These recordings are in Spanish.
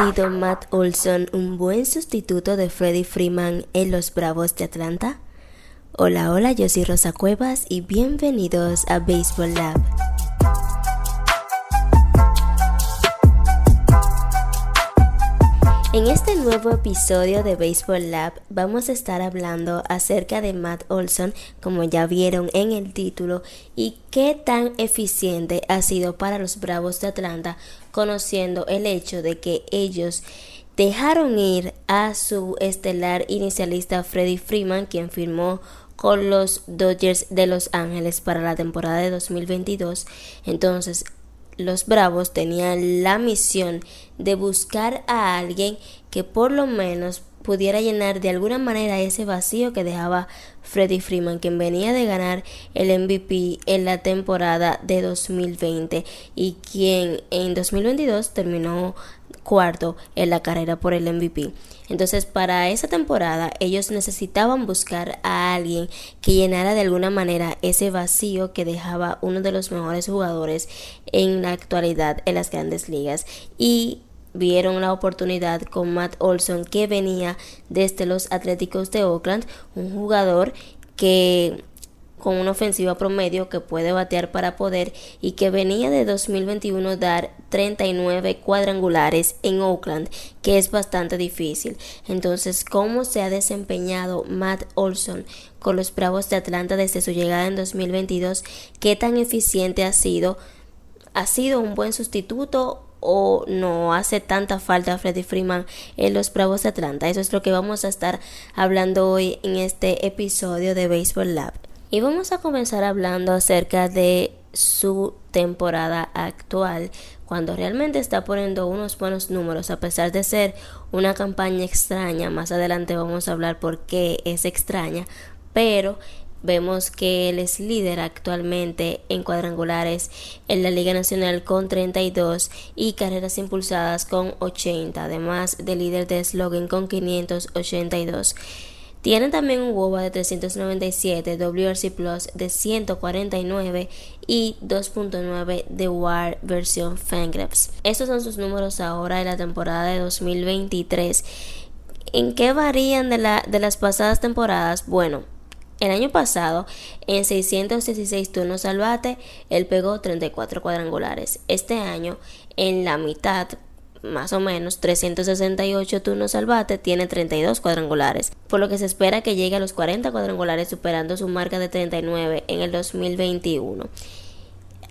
sido Matt Olson un buen sustituto de Freddie Freeman en los Bravos de Atlanta? Hola, hola, yo soy Rosa Cuevas y bienvenidos a Baseball Lab. En este nuevo episodio de Baseball Lab vamos a estar hablando acerca de Matt Olson, como ya vieron en el título, y qué tan eficiente ha sido para los Bravos de Atlanta, conociendo el hecho de que ellos dejaron ir a su estelar inicialista Freddie Freeman, quien firmó con los Dodgers de Los Ángeles para la temporada de 2022. Entonces, los Bravos tenían la misión de buscar a alguien que por lo menos pudiera llenar de alguna manera ese vacío que dejaba Freddie Freeman, quien venía de ganar el MVP en la temporada de 2020 y quien en 2022 terminó cuarto en la carrera por el MVP. Entonces, para esa temporada, ellos necesitaban buscar a alguien que llenara de alguna manera ese vacío que dejaba uno de los mejores jugadores en la actualidad en las grandes ligas. Y vieron la oportunidad con Matt Olson que venía desde los Atléticos de Oakland, un jugador que con una ofensiva promedio que puede batear para poder y que venía de 2021 dar 39 cuadrangulares en Oakland, que es bastante difícil. Entonces, ¿cómo se ha desempeñado Matt Olson con los Bravos de Atlanta desde su llegada en 2022? ¿Qué tan eficiente ha sido? ¿Ha sido un buen sustituto o no hace tanta falta Freddie Freeman en los Bravos de Atlanta. Eso es lo que vamos a estar hablando hoy en este episodio de Baseball Lab. Y vamos a comenzar hablando acerca de su temporada actual, cuando realmente está poniendo unos buenos números, a pesar de ser una campaña extraña. Más adelante vamos a hablar por qué es extraña, pero Vemos que él es líder actualmente en cuadrangulares en la Liga Nacional con 32 y carreras impulsadas con 80, además de líder de slogan con 582. Tiene también un WOBA de 397, WRC Plus de 149 y 2.9 de WAR versión Fangraphs. Estos son sus números ahora de la temporada de 2023. ¿En qué varían de, la, de las pasadas temporadas? Bueno, el año pasado, en 616 turnos al bate, él pegó 34 cuadrangulares. Este año, en la mitad, más o menos 368 turnos al bate, tiene 32 cuadrangulares, por lo que se espera que llegue a los 40 cuadrangulares superando su marca de 39 en el 2021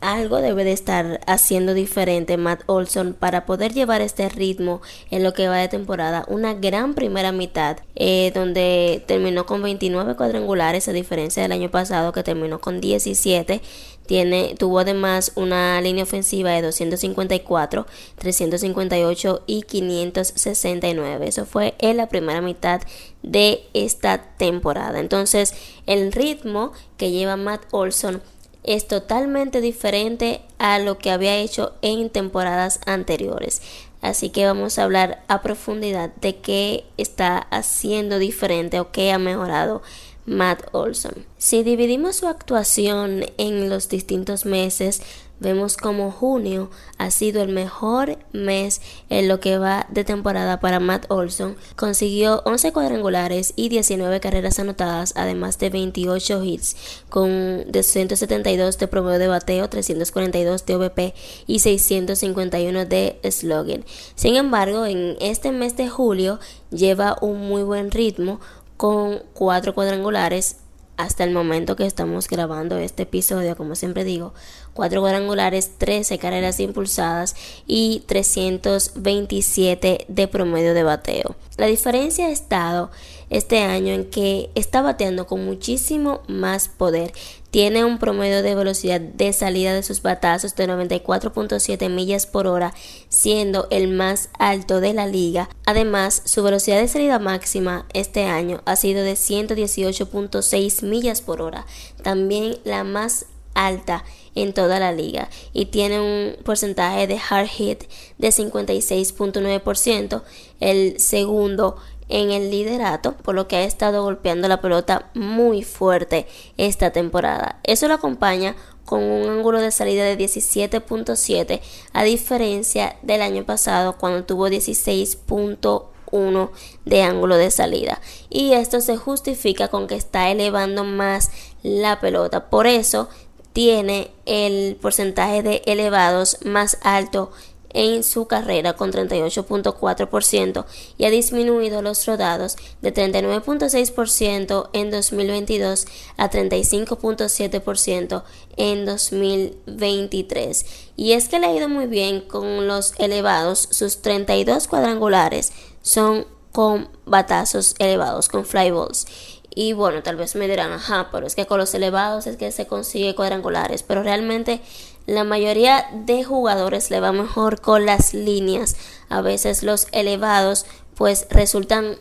algo debe de estar haciendo diferente Matt Olson para poder llevar este ritmo en lo que va de temporada. Una gran primera mitad eh, donde terminó con 29 cuadrangulares a diferencia del año pasado que terminó con 17. Tiene, tuvo además una línea ofensiva de 254, 358 y 569. Eso fue en la primera mitad de esta temporada. Entonces, el ritmo que lleva Matt Olson es totalmente diferente a lo que había hecho en temporadas anteriores. Así que vamos a hablar a profundidad de qué está haciendo diferente o qué ha mejorado Matt Olson. Si dividimos su actuación en los distintos meses, vemos como junio ha sido el mejor mes en lo que va de temporada para Matt Olson. Consiguió 11 cuadrangulares y 19 carreras anotadas, además de 28 hits, con 272 de promedio de bateo, 342 de OVP y 651 de slogan. Sin embargo, en este mes de julio lleva un muy buen ritmo con 4 cuadrangulares hasta el momento que estamos grabando este episodio, como siempre digo, 4 cuadrangulares, 13 carreras impulsadas y 327 de promedio de bateo. La diferencia ha estado este año en que está bateando con muchísimo más poder. Tiene un promedio de velocidad de salida de sus batazos de 94.7 millas por hora, siendo el más alto de la liga. Además, su velocidad de salida máxima este año ha sido de 118.6 millas por hora, también la más alta en toda la liga y tiene un porcentaje de hard hit de 56.9%, el segundo en el liderato, por lo que ha estado golpeando la pelota muy fuerte esta temporada. Eso lo acompaña con un ángulo de salida de 17.7 a diferencia del año pasado cuando tuvo 16.1 de ángulo de salida y esto se justifica con que está elevando más la pelota por eso tiene el porcentaje de elevados más alto en su carrera con 38.4% y ha disminuido los rodados de 39.6% en 2022 a 35.7% en 2023. Y es que le ha ido muy bien con los elevados, sus 32 cuadrangulares son con batazos elevados, con fly balls. Y bueno, tal vez me dirán, ajá, pero es que con los elevados es que se consigue cuadrangulares, pero realmente la mayoría de jugadores le va mejor con las líneas. A veces los elevados pues resultan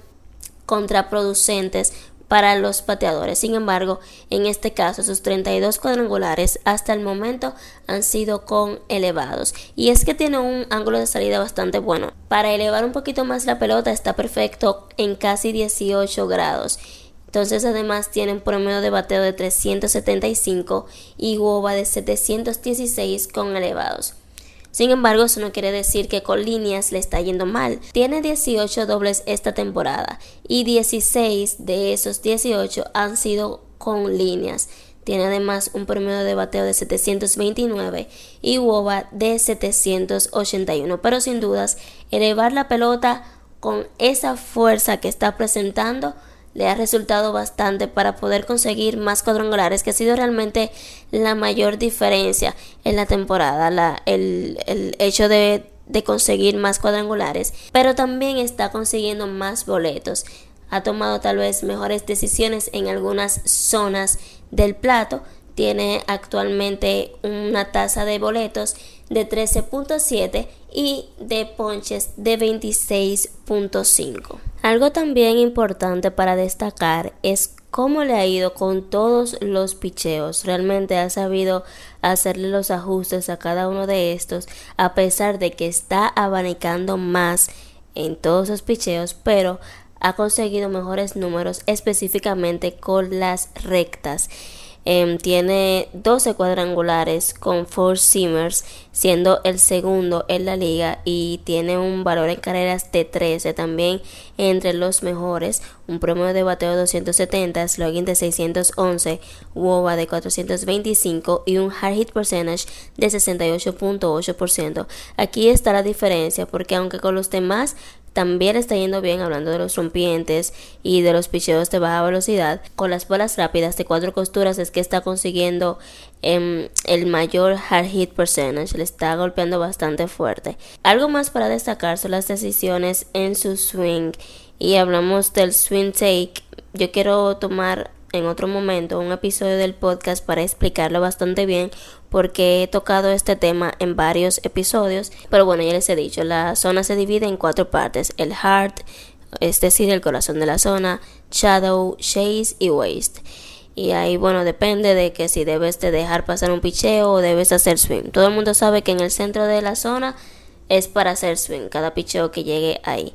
contraproducentes para los pateadores. Sin embargo, en este caso, sus 32 cuadrangulares hasta el momento han sido con elevados. Y es que tiene un ángulo de salida bastante bueno. Para elevar un poquito más la pelota está perfecto en casi 18 grados. Entonces además tienen promedio de bateo de 375 y WOBA de 716 con elevados. Sin embargo, eso no quiere decir que con líneas le está yendo mal. Tiene 18 dobles esta temporada y 16 de esos 18 han sido con líneas. Tiene además un promedio de bateo de 729 y WOBA de 781. Pero sin dudas, elevar la pelota con esa fuerza que está presentando le ha resultado bastante para poder conseguir más cuadrangulares, que ha sido realmente la mayor diferencia en la temporada, la, el, el hecho de, de conseguir más cuadrangulares, pero también está consiguiendo más boletos. Ha tomado tal vez mejores decisiones en algunas zonas del plato. Tiene actualmente una tasa de boletos de 13.7 y de ponches de 26.5. Algo también importante para destacar es cómo le ha ido con todos los picheos. Realmente ha sabido hacerle los ajustes a cada uno de estos, a pesar de que está abanicando más en todos los picheos, pero ha conseguido mejores números específicamente con las rectas. Em, tiene 12 cuadrangulares con four seamers, siendo el segundo en la liga y tiene un valor en carreras de 13 también entre los mejores, un promedio de bateo de 270, slogan de 611, WOBA de 425 y un hard hit percentage de 68.8%. Aquí está la diferencia porque aunque con los demás también está yendo bien hablando de los rompientes y de los picheos de baja velocidad. Con las bolas rápidas de cuatro costuras es que está consiguiendo em, el mayor hard hit percentage. Le está golpeando bastante fuerte. Algo más para destacar son las decisiones en su swing. Y hablamos del swing take. Yo quiero tomar en otro momento un episodio del podcast para explicarlo bastante bien porque he tocado este tema en varios episodios, pero bueno, ya les he dicho, la zona se divide en cuatro partes, el heart, es decir, el corazón de la zona, shadow, chase y waist. Y ahí, bueno, depende de que si debes de dejar pasar un picheo o debes hacer swing. Todo el mundo sabe que en el centro de la zona es para hacer swing, cada picheo que llegue ahí.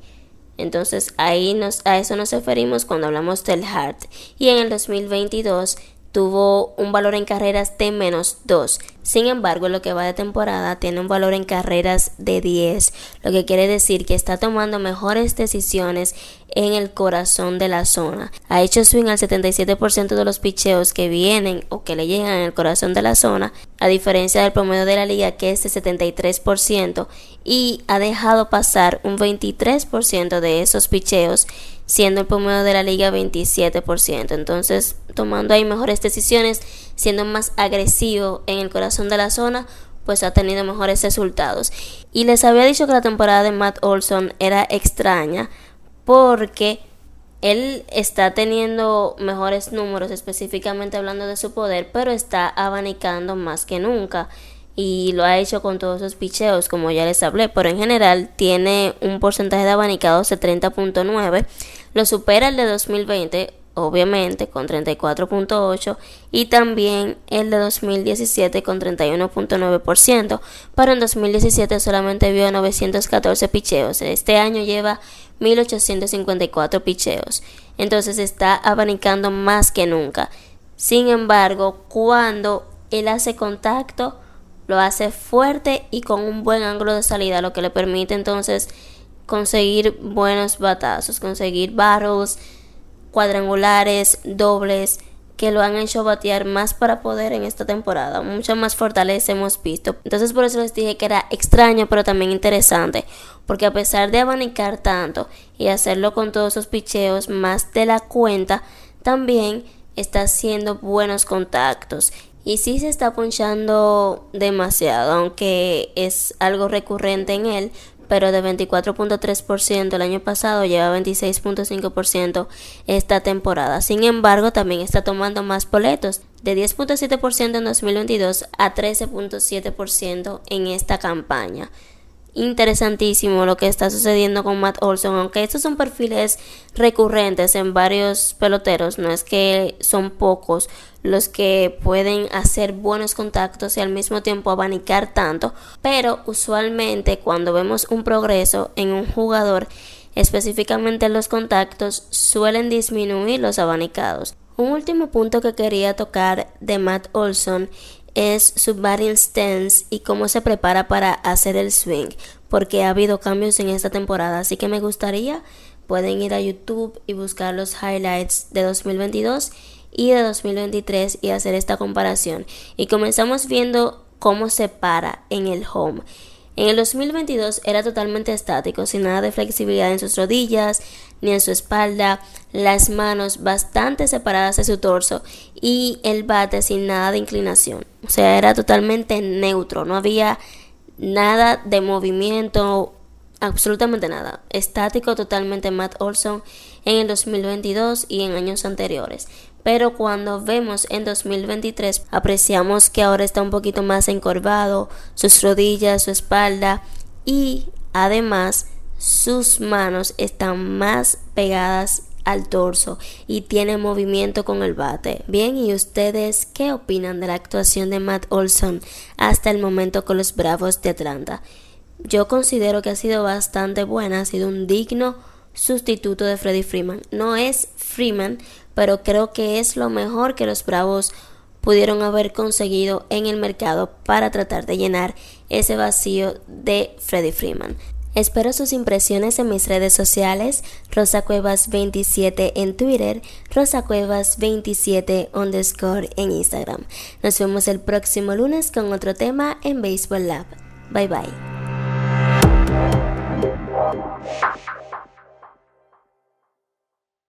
Entonces ahí nos, a eso nos referimos cuando hablamos del hard. Y en el 2022 tuvo un valor en carreras de menos 2. Sin embargo, lo que va de temporada tiene un valor en carreras de 10, lo que quiere decir que está tomando mejores decisiones en el corazón de la zona. Ha hecho swing al 77% de los picheos que vienen o que le llegan en el corazón de la zona, a diferencia del promedio de la liga que es de 73%, y ha dejado pasar un 23% de esos picheos siendo el promedio de la liga 27%. Entonces, tomando ahí mejores decisiones, siendo más agresivo en el corazón de la zona, pues ha tenido mejores resultados. Y les había dicho que la temporada de Matt Olson era extraña porque él está teniendo mejores números, específicamente hablando de su poder, pero está abanicando más que nunca. Y lo ha hecho con todos sus picheos, como ya les hablé, pero en general tiene un porcentaje de abanicados de 30.9 lo supera el de 2020, obviamente, con 34.8 y también el de 2017 con 31.9%, pero en 2017 solamente vio 914 picheos. Este año lleva 1854 picheos. Entonces está abanicando más que nunca. Sin embargo, cuando él hace contacto, lo hace fuerte y con un buen ángulo de salida, lo que le permite entonces conseguir buenos batazos, conseguir barros, cuadrangulares, dobles, que lo han hecho batear más para poder en esta temporada. Mucha más fortaleza hemos visto. Entonces por eso les dije que era extraño pero también interesante. Porque a pesar de abanicar tanto y hacerlo con todos esos picheos más de la cuenta, también está haciendo buenos contactos. Y sí se está punchando demasiado, aunque es algo recurrente en él, pero de 24.3% el año pasado lleva 26.5% esta temporada. Sin embargo, también está tomando más boletos, de 10.7% en 2022 a 13.7% en esta campaña interesantísimo lo que está sucediendo con Matt Olson, aunque estos son perfiles recurrentes en varios peloteros, no es que son pocos los que pueden hacer buenos contactos y al mismo tiempo abanicar tanto, pero usualmente cuando vemos un progreso en un jugador, específicamente en los contactos, suelen disminuir los abanicados. Un último punto que quería tocar de Matt Olson es su batting stance y cómo se prepara para hacer el swing, porque ha habido cambios en esta temporada, así que me gustaría pueden ir a YouTube y buscar los highlights de 2022 y de 2023 y hacer esta comparación. Y comenzamos viendo cómo se para en el home. En el 2022 era totalmente estático, sin nada de flexibilidad en sus rodillas ni en su espalda, las manos bastante separadas de su torso y el bate sin nada de inclinación. O sea, era totalmente neutro, no había nada de movimiento, absolutamente nada. Estático totalmente Matt Olson en el 2022 y en años anteriores pero cuando vemos en 2023 apreciamos que ahora está un poquito más encorvado, sus rodillas, su espalda y además sus manos están más pegadas al torso y tiene movimiento con el bate. Bien, ¿y ustedes qué opinan de la actuación de Matt Olson hasta el momento con los Bravos de Atlanta? Yo considero que ha sido bastante buena, ha sido un digno sustituto de Freddie Freeman. No es Freeman, pero creo que es lo mejor que los Bravos pudieron haber conseguido en el mercado para tratar de llenar ese vacío de Freddie Freeman. Espero sus impresiones en mis redes sociales, Rosa Cuevas 27 en Twitter, Rosa Cuevas 27 underscore en Instagram. Nos vemos el próximo lunes con otro tema en Baseball Lab. Bye bye.